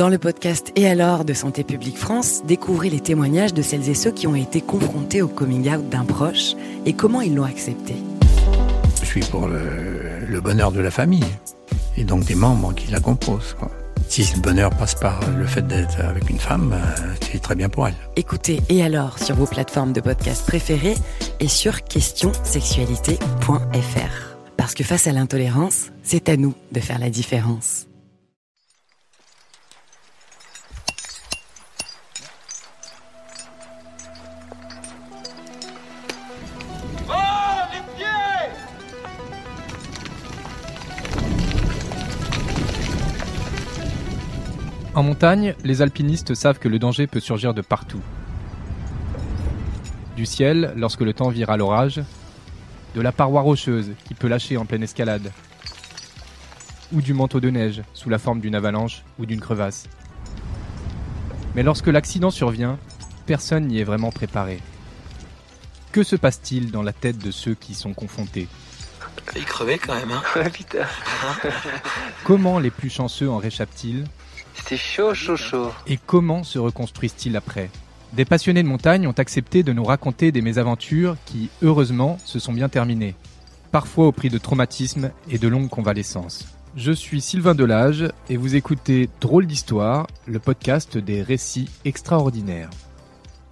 Dans le podcast Et alors de Santé publique France, découvrez les témoignages de celles et ceux qui ont été confrontés au coming out d'un proche et comment ils l'ont accepté. Je suis pour le, bonheur de la famille et donc des membres qui la composent. Si le bonheur passe par le fait d'être avec une femme, euh, c'est très bien pour elle. Écoutez Et alors sur vos plateformes de podcast préférées et sur questionsexualité.fr. Parce que face à l'intolérance, c'est à nous de faire la différence. En montagne, les alpinistes savent que le danger peut surgir de partout. Du ciel, lorsque le temps vire à l'orage, de la paroi rocheuse qui peut lâcher en pleine escalade, ou du manteau de neige sous la forme d'une avalanche ou d'une crevasse. Mais lorsque l'accident survient, personne n'y est vraiment préparé. Que se passe-t-il dans la tête de ceux qui sont confrontés? Il crevait quand même, hein putain. Comment les plus chanceux en réchappent-ils? C'était chaud, chaud, chaud. Et comment se reconstruisent-ils après? Des passionnés de montagne ont accepté de nous raconter des mésaventures qui, heureusement, se sont bien terminées. Parfois au prix de traumatismes et de longues convalescences. Je suis Sylvain Delage et vous écoutez Drôle d'Histoire, le podcast des récits extraordinaires.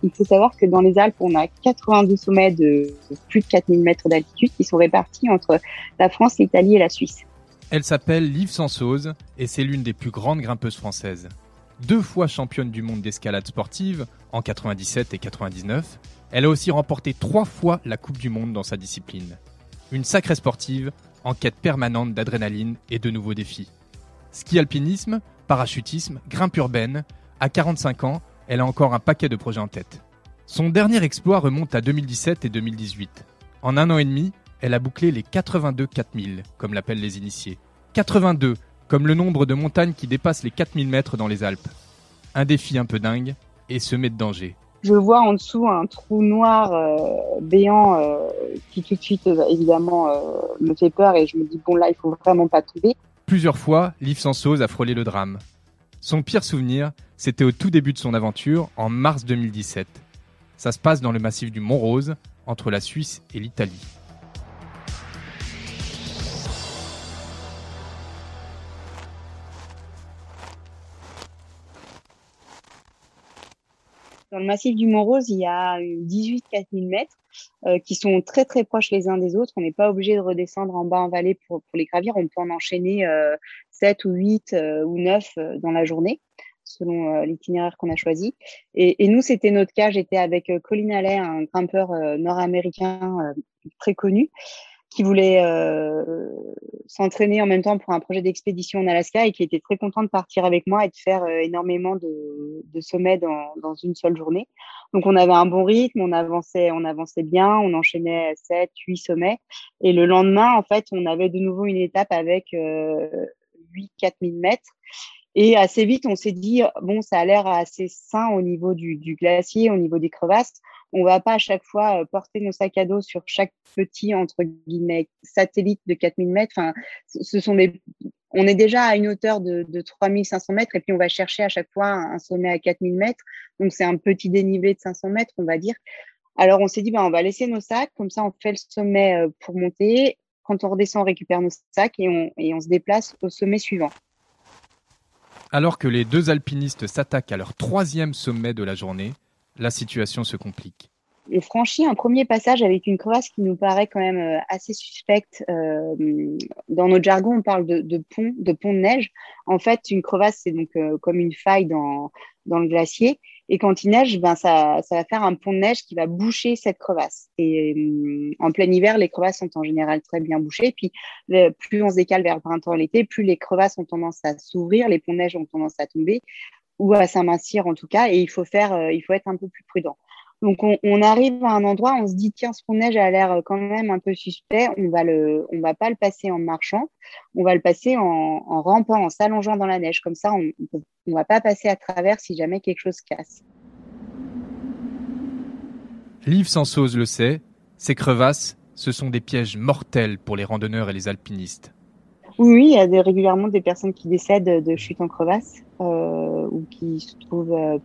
Il faut savoir que dans les Alpes, on a 92 sommets de plus de 4000 mètres d'altitude qui sont répartis entre la France, l'Italie et la Suisse. Elle s'appelle Liv Sansose et c'est l'une des plus grandes grimpeuses françaises. Deux fois championne du monde d'escalade sportive, en 97 et 99, elle a aussi remporté trois fois la Coupe du Monde dans sa discipline. Une sacrée sportive, en quête permanente d'adrénaline et de nouveaux défis. Ski alpinisme, parachutisme, grimpe urbaine, à 45 ans, elle a encore un paquet de projets en tête. Son dernier exploit remonte à 2017 et 2018. En un an et demi, elle a bouclé les 82 4000, comme l'appellent les initiés. 82, comme le nombre de montagnes qui dépassent les 4000 mètres dans les Alpes. Un défi un peu dingue et semé de danger. Je vois en dessous un trou noir euh, béant euh, qui tout de suite euh, évidemment me fait peur et je me dis bon là il faut vraiment pas tomber. Plusieurs fois, Liv Sansose a frôlé le drame. Son pire souvenir, c'était au tout début de son aventure, en mars 2017. Ça se passe dans le massif du Mont Rose, entre la Suisse et l'Italie. Dans le massif du Mont-Rose, il y a 18 4000 mètres euh, qui sont très très proches les uns des autres. On n'est pas obligé de redescendre en bas en vallée pour, les gravir. On peut en enchaîner euh, 7 ou 8 euh, ou 9 euh, dans la journée selon l'itinéraire qu'on a choisi. Et, et nous, c'était notre cas. J'étais avec Colin Allais, un grimpeur nord-américain très connu qui voulait euh, s'entraîner en même temps pour un projet d'expédition en Alaska et qui était très content de partir avec moi et de faire euh, énormément de, de sommets dans, dans, une seule journée. Donc on avait un bon rythme, on avançait, on avançait bien, on enchaînait 7, 8 sommets. Et le lendemain, en fait, on avait de nouveau une étape avec euh, 8, 4000 mètres. Et assez vite, on s'est dit, bon, ça a l'air assez sain au niveau du, du glacier, au niveau des crevasses on va pas à chaque fois euh, porter nos sacs à dos sur chaque petit entre guillemets satellite de 4000 mètres. Enfin, ce sont des, on est déjà à une hauteur de, de 3500 mètres et puis on va chercher à chaque fois un sommet à 4000 mètres. Donc c'est un petit dénivelé de 500 mètres, on va dire. Alors on s'est dit, ben, on va laisser nos sacs, comme ça on fait le sommet euh, pour monter. Quand on redescend, on récupère nos sacs et on, et on se déplace au sommet suivant. Alors que les deux alpinistes s'attaquent à leur troisième sommet de la journée, la situation se complique. On franchit un premier passage avec une crevasse qui nous paraît quand même euh, assez suspecte. Euh, dans notre jargon, on parle de, pont, de neige. En fait, une crevasse, c'est donc euh, comme une faille dans, le glacier. Et quand il neige, ben ça, ça va faire un pont de neige qui va boucher cette crevasse. Et en plein hiver, les crevasses sont en général très bien bouchées. Puis plus on se décale vers le printemps et l'été, plus les crevasses ont tendance à s'ouvrir, les ponts de neige ont tendance à tomber ou à s'amincir en tout cas, et il faut faire, euh, il faut être un peu plus prudent. Donc on, arrive à un endroit, on se dit tiens ce neige a l'air euh, quand même un peu suspect, on va le, on va pas le passer en marchant, on va le passer en, en rampant, en s'allongeant dans la neige. Comme ça, on, ne va pas passer à travers si jamais quelque chose casse. Liv Sansose le sait, ces crevasses, ce sont des pièges mortels pour les randonneurs et les alpinistes. Oui, il y a des, régulièrement des personnes qui décèdent de chute en crevasse euh, ou qui se trouvent euh,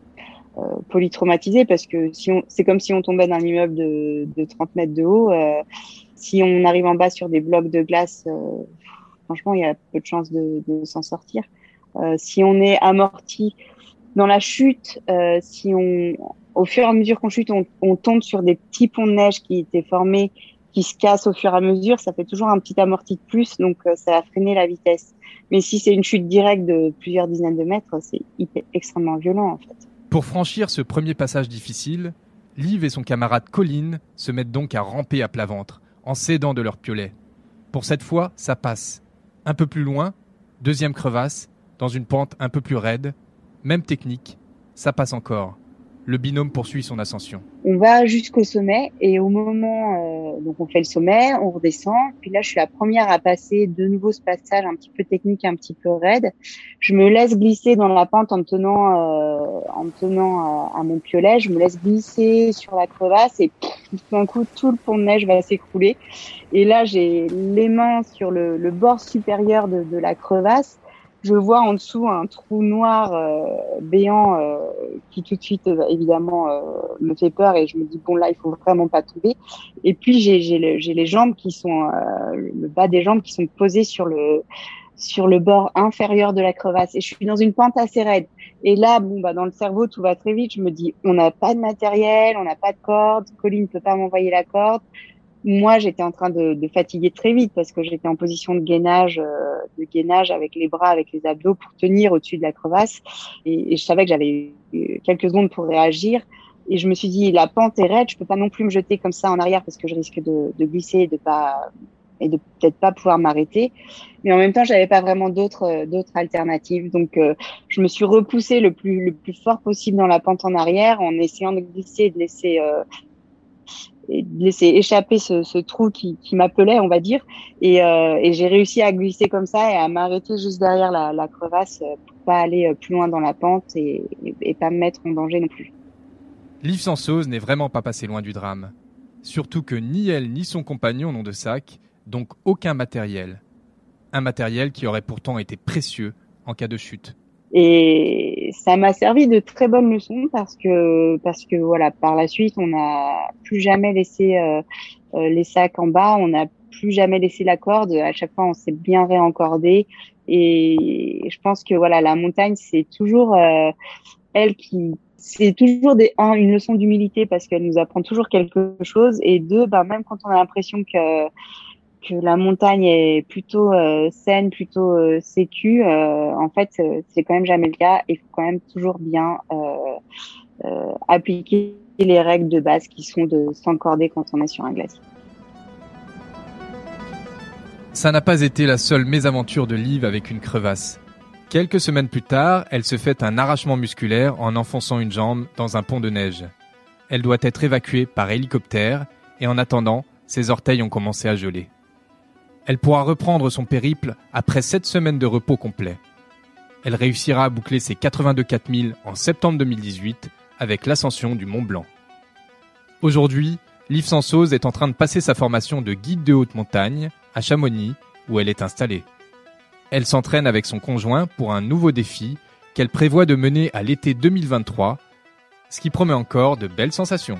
euh, polytraumatisées parce que si c'est comme si on tombait d'un immeuble de, de 30 mètres de haut. Euh, si on arrive en bas sur des blocs de glace, euh, franchement, il y a peu de chances de, de s'en sortir. si on est amorti dans la chute, si on, au fur et à mesure qu'on chute, on, on tombe sur des petits ponts de neige qui étaient formés qui se casse au fur et à mesure, ça fait toujours un petit amorti de plus, donc euh, ça va freiner la vitesse. Mais si c'est une chute directe de plusieurs dizaines de mètres, c'est extrêmement violent en fait. Pour franchir ce premier passage difficile, Liv et son camarade Colin se mettent donc à ramper à plat ventre, en s'aidant de leur piolet. Pour cette fois, ça passe. Un peu plus loin, deuxième crevasse, dans une pente un peu plus raide, même technique, ça passe encore le binôme poursuit son ascension. On va jusqu'au sommet et au moment, euh, donc on fait le sommet, on redescend. Puis là, je suis la première à passer de nouveau ce passage un petit peu technique, un petit peu raide. Je me laisse glisser dans la pente en me tenant, euh, en me tenant à, mon piolet. Je me laisse glisser sur la crevasse et tout d'un coup, tout le pont de neige va s'écrouler. Et là, j'ai les mains sur le, bord supérieur de la crevasse je vois en dessous un trou noir euh, béant euh, qui tout de suite euh, évidemment me fait peur et je me dis bon là il faut vraiment pas tomber. Et puis j'ai j'ai les jambes qui sont le bas des jambes qui sont posées sur le sur le bord inférieur de la crevasse. Et je suis dans une pente assez raide. Et là bon bah dans le cerveau tout va très vite. Je me dis on n'a pas de matériel on n'a pas de corde. Colline ne peut pas m'envoyer la corde moi, j'étais en train de, de, fatiguer très vite parce que j'étais en position de gainage, euh, de gainage avec les bras, avec les abdos pour tenir au-dessus de la crevasse. Et, je savais que j'avais quelques secondes pour réagir. Et je me suis dit, la pente est raide, je peux pas non plus me jeter comme ça en arrière parce que je risque de, de glisser et de pas et de peut-être pas pouvoir m'arrêter. Mais en même temps, j'avais pas vraiment d'autres d'autres alternatives. Donc, euh, je me suis repoussée le plus le plus fort possible dans la pente en arrière en essayant de glisser et de laisser euh, laisser échapper ce, ce trou qui, qui m'appelait, on va dire. Et, euh, et j'ai réussi à glisser comme ça et à m'arrêter juste derrière la, la, crevasse pour pas aller euh, plus loin dans la pente et, et, pas me mettre en danger non plus. Liv Sansose n'est vraiment pas passé loin du drame. Surtout que ni elle ni son compagnon n'ont de sac, donc aucun matériel. Un matériel qui aurait pourtant été précieux en cas de chute. Et ça m'a servi de très bonne leçon parce que parce que voilà, par la suite, on n'a plus jamais laissé euh, euh, les sacs en bas, on n'a plus jamais laissé la corde. À chaque fois, on s'est bien réencordé. Et je pense que voilà, la montagne, c'est toujours euh, elle qui c'est toujours des, un, une leçon d'humilité parce qu'elle nous apprend toujours quelque chose et deux, bah, même quand on a l'impression que que la montagne est plutôt euh, saine, plutôt euh, sécu, euh, en fait, c'est quand même jamais le cas. Il faut quand même toujours bien appliquer les règles de base qui sont de s'encorder quand on est sur un glacier. Ça n'a pas été la seule mésaventure de Liv avec une crevasse. Quelques semaines plus tard, elle se fait un arrachement musculaire en enfonçant une jambe dans un pont de neige. Elle doit être évacuée par hélicoptère et en attendant, ses orteils ont commencé à geler. Elle pourra reprendre son périple après sept semaines de repos complet. Elle réussira à boucler ses 82 4000 en septembre 2018 avec l'ascension du Mont Blanc. Aujourd'hui, Liv Sansose est en train de passer sa formation de guide de haute montagne à Chamonix où elle est installée. Elle s'entraîne avec son conjoint pour un nouveau défi qu'elle prévoit de mener à l'été 2023, ce qui promet encore de belles sensations.